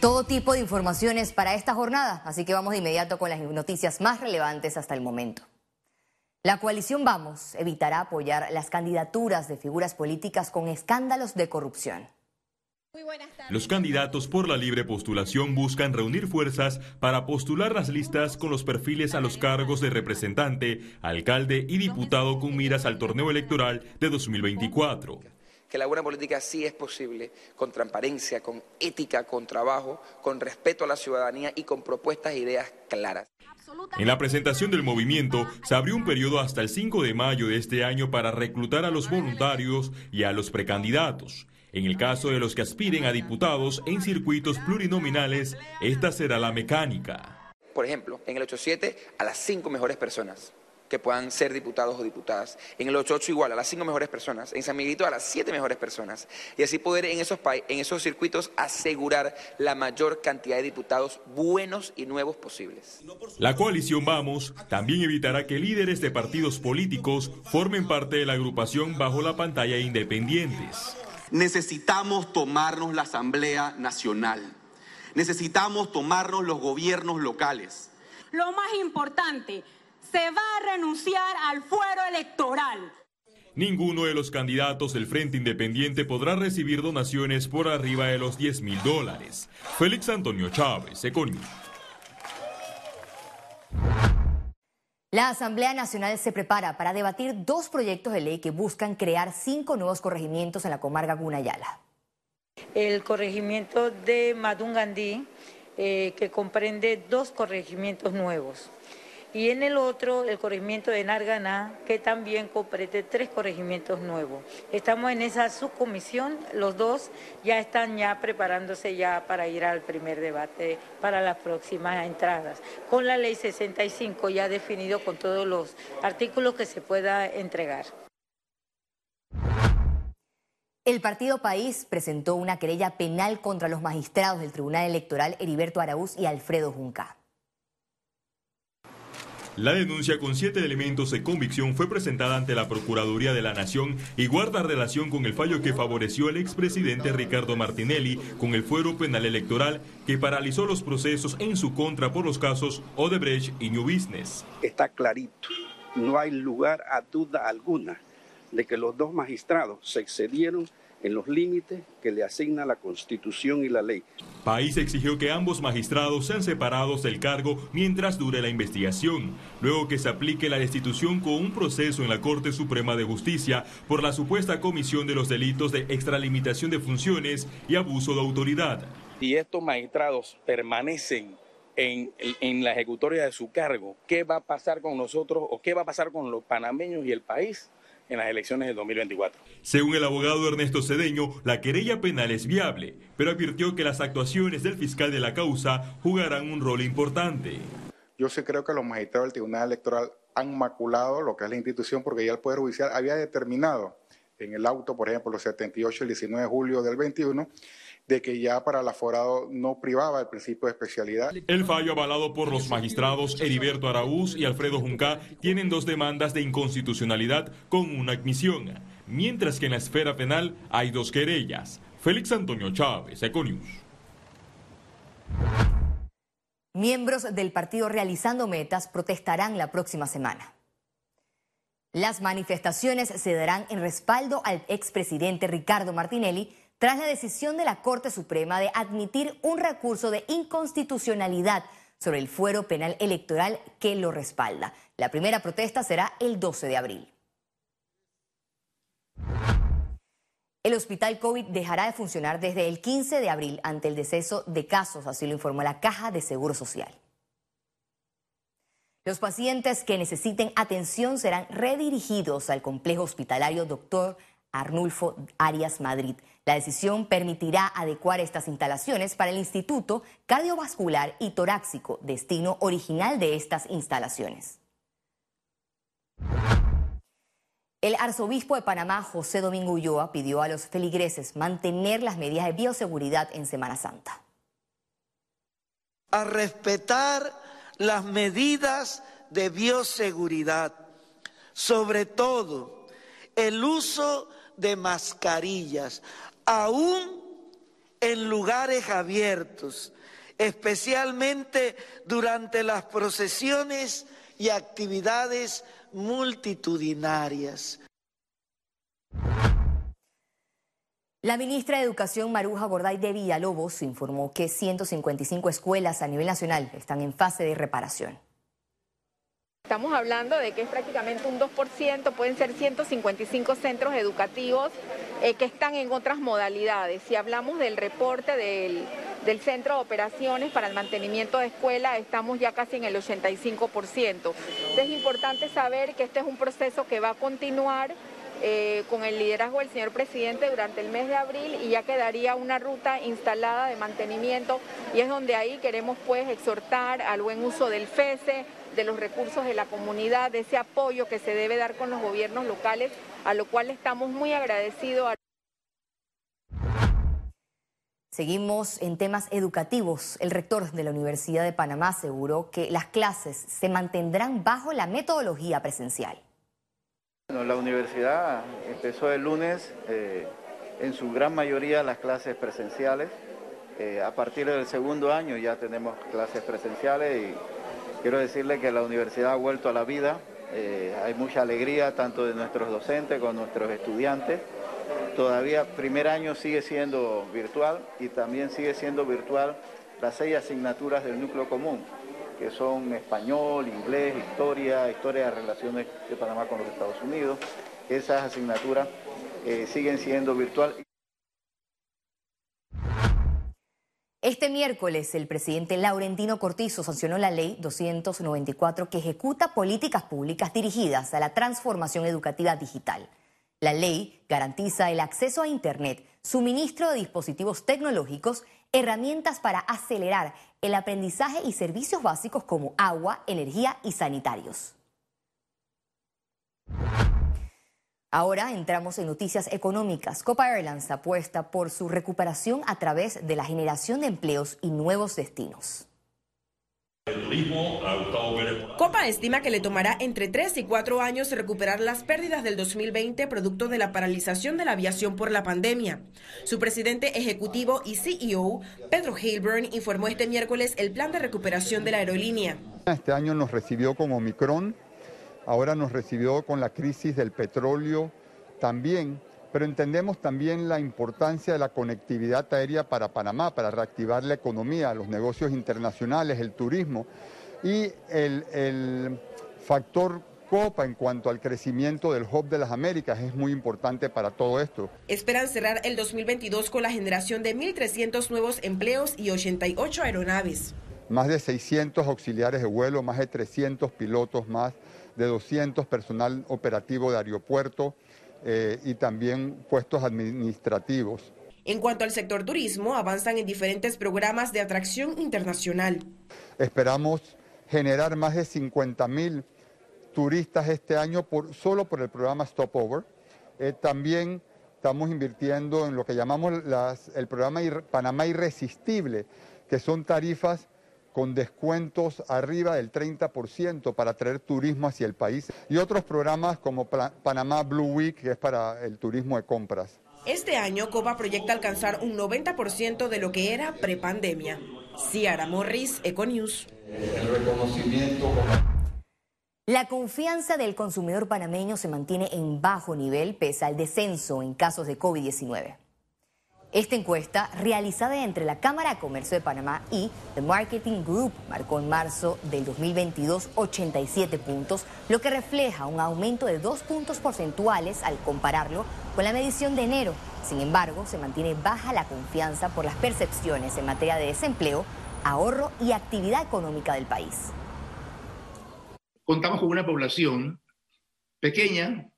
Todo tipo de informaciones para esta jornada, así que vamos de inmediato con las noticias más relevantes hasta el momento. La coalición Vamos evitará apoyar las candidaturas de figuras políticas con escándalos de corrupción. Los candidatos por la libre postulación buscan reunir fuerzas para postular las listas con los perfiles a los cargos de representante, alcalde y diputado con miras al torneo electoral de 2024 que la buena política sí es posible con transparencia, con ética, con trabajo, con respeto a la ciudadanía y con propuestas e ideas claras. En la presentación del movimiento se abrió un periodo hasta el 5 de mayo de este año para reclutar a los voluntarios y a los precandidatos. En el caso de los que aspiren a diputados en circuitos plurinominales, esta será la mecánica. Por ejemplo, en el 8-7 a las cinco mejores personas que puedan ser diputados o diputadas. En el 88 igual, a las cinco mejores personas. En San Miguelito a las siete mejores personas. Y así poder en esos, en esos circuitos asegurar la mayor cantidad de diputados buenos y nuevos posibles. La coalición Vamos también evitará que líderes de partidos políticos formen parte de la agrupación bajo la pantalla independientes. Necesitamos tomarnos la Asamblea Nacional. Necesitamos tomarnos los gobiernos locales. Lo más importante, se va a renunciar al fuero electoral. Ninguno de los candidatos del Frente Independiente podrá recibir donaciones por arriba de los 10 mil dólares. Félix Antonio Chávez, Econius. La Asamblea Nacional se prepara para debatir dos proyectos de ley que buscan crear cinco nuevos corregimientos en la comarca Gunayala. El corregimiento de Madungandí, eh, que comprende dos corregimientos nuevos y en el otro el corregimiento de Narganá, que también comprende tres corregimientos nuevos. Estamos en esa subcomisión, los dos ya están ya preparándose ya para ir al primer debate para las próximas entradas, con la ley 65 ya definido con todos los artículos que se pueda entregar. El Partido País presentó una querella penal contra los magistrados del Tribunal Electoral Heriberto Araúz y Alfredo Junca. La denuncia con siete elementos de convicción fue presentada ante la Procuraduría de la Nación y guarda relación con el fallo que favoreció al expresidente Ricardo Martinelli con el fuero penal electoral que paralizó los procesos en su contra por los casos Odebrecht y New Business. Está clarito, no hay lugar a duda alguna de que los dos magistrados se excedieron en los límites que le asigna la Constitución y la ley. País exigió que ambos magistrados sean separados del cargo mientras dure la investigación, luego que se aplique la destitución con un proceso en la Corte Suprema de Justicia por la supuesta comisión de los delitos de extralimitación de funciones y abuso de autoridad. Si estos magistrados permanecen en, en, la ejecutoria de su cargo, ¿qué va a pasar con nosotros o qué va a pasar con los panameños y el país? En las elecciones del 2024. Según el abogado Ernesto Cedeño, la querella penal es viable, pero advirtió que las actuaciones del fiscal de la causa jugarán un rol importante. Yo sí creo que los magistrados del Tribunal Electoral han maculado lo que es la institución porque ya el Poder Judicial había determinado en el auto, por ejemplo, los 78 el 19 de julio del 21, de que ya para el aforado no privaba el principio de especialidad. El fallo avalado por los magistrados Heriberto Araúz y Alfredo Junca tienen dos demandas de inconstitucionalidad con una admisión, mientras que en la esfera penal hay dos querellas. Félix Antonio Chávez, Econius. Miembros del partido Realizando Metas protestarán la próxima semana. Las manifestaciones se darán en respaldo al expresidente Ricardo Martinelli tras la decisión de la Corte Suprema de admitir un recurso de inconstitucionalidad sobre el fuero penal electoral que lo respalda. La primera protesta será el 12 de abril. El hospital COVID dejará de funcionar desde el 15 de abril ante el deceso de casos, así lo informó la Caja de Seguro Social. Los pacientes que necesiten atención serán redirigidos al complejo hospitalario Doctor Arnulfo Arias Madrid. La decisión permitirá adecuar estas instalaciones para el Instituto Cardiovascular y Torácico, destino original de estas instalaciones. El arzobispo de Panamá, José Domingo Ulloa, pidió a los feligreses mantener las medidas de bioseguridad en Semana Santa. A respetar las medidas de bioseguridad, sobre todo el uso de mascarillas, aún en lugares abiertos, especialmente durante las procesiones y actividades multitudinarias. La ministra de Educación Maruja Gorday de Villalobos informó que 155 escuelas a nivel nacional están en fase de reparación. Estamos hablando de que es prácticamente un 2%, pueden ser 155 centros educativos eh, que están en otras modalidades. Si hablamos del reporte del, del Centro de Operaciones para el Mantenimiento de Escuela, estamos ya casi en el 85%. es importante saber que este es un proceso que va a continuar eh, con el liderazgo del señor presidente durante el mes de abril y ya quedaría una ruta instalada de mantenimiento y es donde ahí queremos pues exhortar al buen uso del FESE, de los recursos de la comunidad, de ese apoyo que se debe dar con los gobiernos locales, a lo cual estamos muy agradecidos. Seguimos en temas educativos. El rector de la Universidad de Panamá aseguró que las clases se mantendrán bajo la metodología presencial la universidad empezó el lunes eh, en su gran mayoría las clases presenciales. Eh, a partir del segundo año ya tenemos clases presenciales y quiero decirle que la universidad ha vuelto a la vida. Eh, hay mucha alegría tanto de nuestros docentes como de nuestros estudiantes. Todavía primer año sigue siendo virtual y también sigue siendo virtual las seis asignaturas del núcleo común que son español, inglés, historia, historia de relaciones de Panamá con los Estados Unidos. Esas asignaturas eh, siguen siendo virtual. Este miércoles, el presidente Laurentino Cortizo sancionó la ley 294 que ejecuta políticas públicas dirigidas a la transformación educativa digital. La ley garantiza el acceso a Internet, suministro de dispositivos tecnológicos, herramientas para acelerar el aprendizaje y servicios básicos como agua, energía y sanitarios. Ahora entramos en noticias económicas. Copa Airlines apuesta por su recuperación a través de la generación de empleos y nuevos destinos. Copa estima que le tomará entre 3 y 4 años recuperar las pérdidas del 2020 producto de la paralización de la aviación por la pandemia. Su presidente ejecutivo y CEO, Pedro Hilburn, informó este miércoles el plan de recuperación de la aerolínea. Este año nos recibió con Omicron, ahora nos recibió con la crisis del petróleo también pero entendemos también la importancia de la conectividad aérea para Panamá, para reactivar la economía, los negocios internacionales, el turismo y el, factor Copa en cuanto al crecimiento del Hub de las Américas es muy importante para todo esto. Esperan cerrar el 2022 con la generación de 1.300 nuevos empleos y 88 aeronaves. Más de 600 auxiliares de vuelo, más de 300 pilotos, más de 200 personal operativo de aeropuerto, eh, y también puestos administrativos. En cuanto al sector turismo, avanzan en diferentes programas de atracción internacional. Esperamos generar más de 50 mil turistas este año por, solo por el programa Stopover. Eh, también estamos invirtiendo en lo que llamamos el programa Panamá Irresistible, que son tarifas con descuentos arriba del 30% para traer turismo hacia el país y otros programas como Panamá Blue Week, que es para el turismo de compras. Este año Copa proyecta alcanzar un 90% de lo que era prepandemia. Ciara Morris, Econews. El reconocimiento. La confianza del consumidor panameño se mantiene en bajo nivel pese al descenso en casos de COVID-19. Esta encuesta, realizada entre la Cámara de Comercio de Panamá y The Marketing Group, marcó en marzo del 2022 87 puntos, lo que refleja un aumento de dos puntos porcentuales al compararlo con la medición de enero. Sin embargo, se mantiene baja la confianza por las percepciones en materia de desempleo, ahorro y actividad económica del país. Contamos con una población pequeña,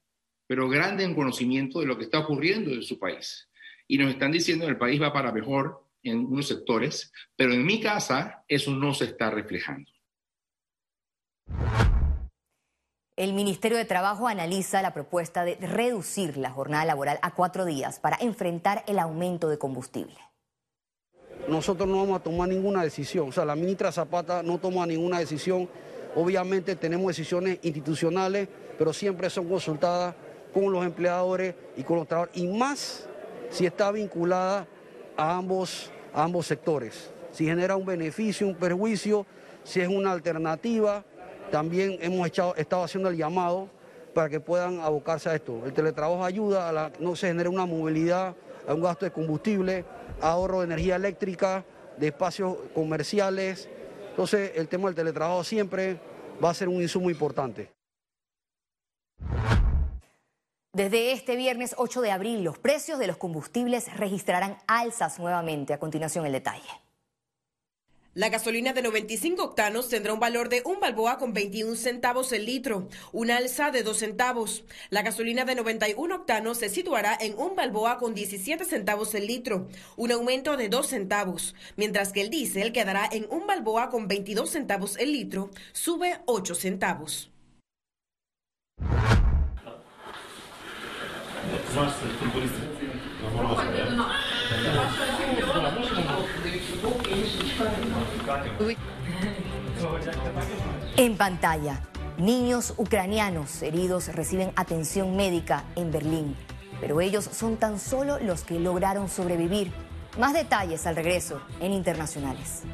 pero grande en conocimiento de lo que está ocurriendo en su país y nos están diciendo que el país va para mejor en unos sectores, pero en mi casa eso no se está reflejando. El Ministerio de Trabajo analiza la propuesta de reducir la jornada laboral a cuatro días para enfrentar el aumento de combustible. Nosotros no vamos a tomar ninguna decisión, o sea, la ministra Zapata no toma ninguna decisión. Obviamente tenemos decisiones institucionales, pero siempre son consultadas con los empleadores y con los trabajadores, y más si está vinculada a ambos, a ambos sectores. Si genera un beneficio, un perjuicio, si es una alternativa, también hemos estado haciendo el llamado para que puedan abocarse a esto. El teletrabajo ayuda a que no se genere una movilidad, a un gasto de combustible, ahorro de energía eléctrica, de espacios comerciales. Entonces el tema del teletrabajo siempre va a ser un insumo importante. Desde este viernes 8 de abril, los precios de los combustibles registrarán alzas nuevamente. A continuación, el detalle. La gasolina de 95 octanos tendrá un valor de un balboa con 21 centavos el litro, una alza de 2 centavos. La gasolina de 91 octanos se situará en un balboa con 17 centavos el litro, un aumento de 2 centavos, mientras que el diésel quedará en un balboa con 22 centavos el litro, sube 8 centavos. En pantalla, niños ucranianos heridos reciben atención médica en Berlín, pero ellos son tan solo los que lograron sobrevivir. Más detalles al regreso en Internacionales.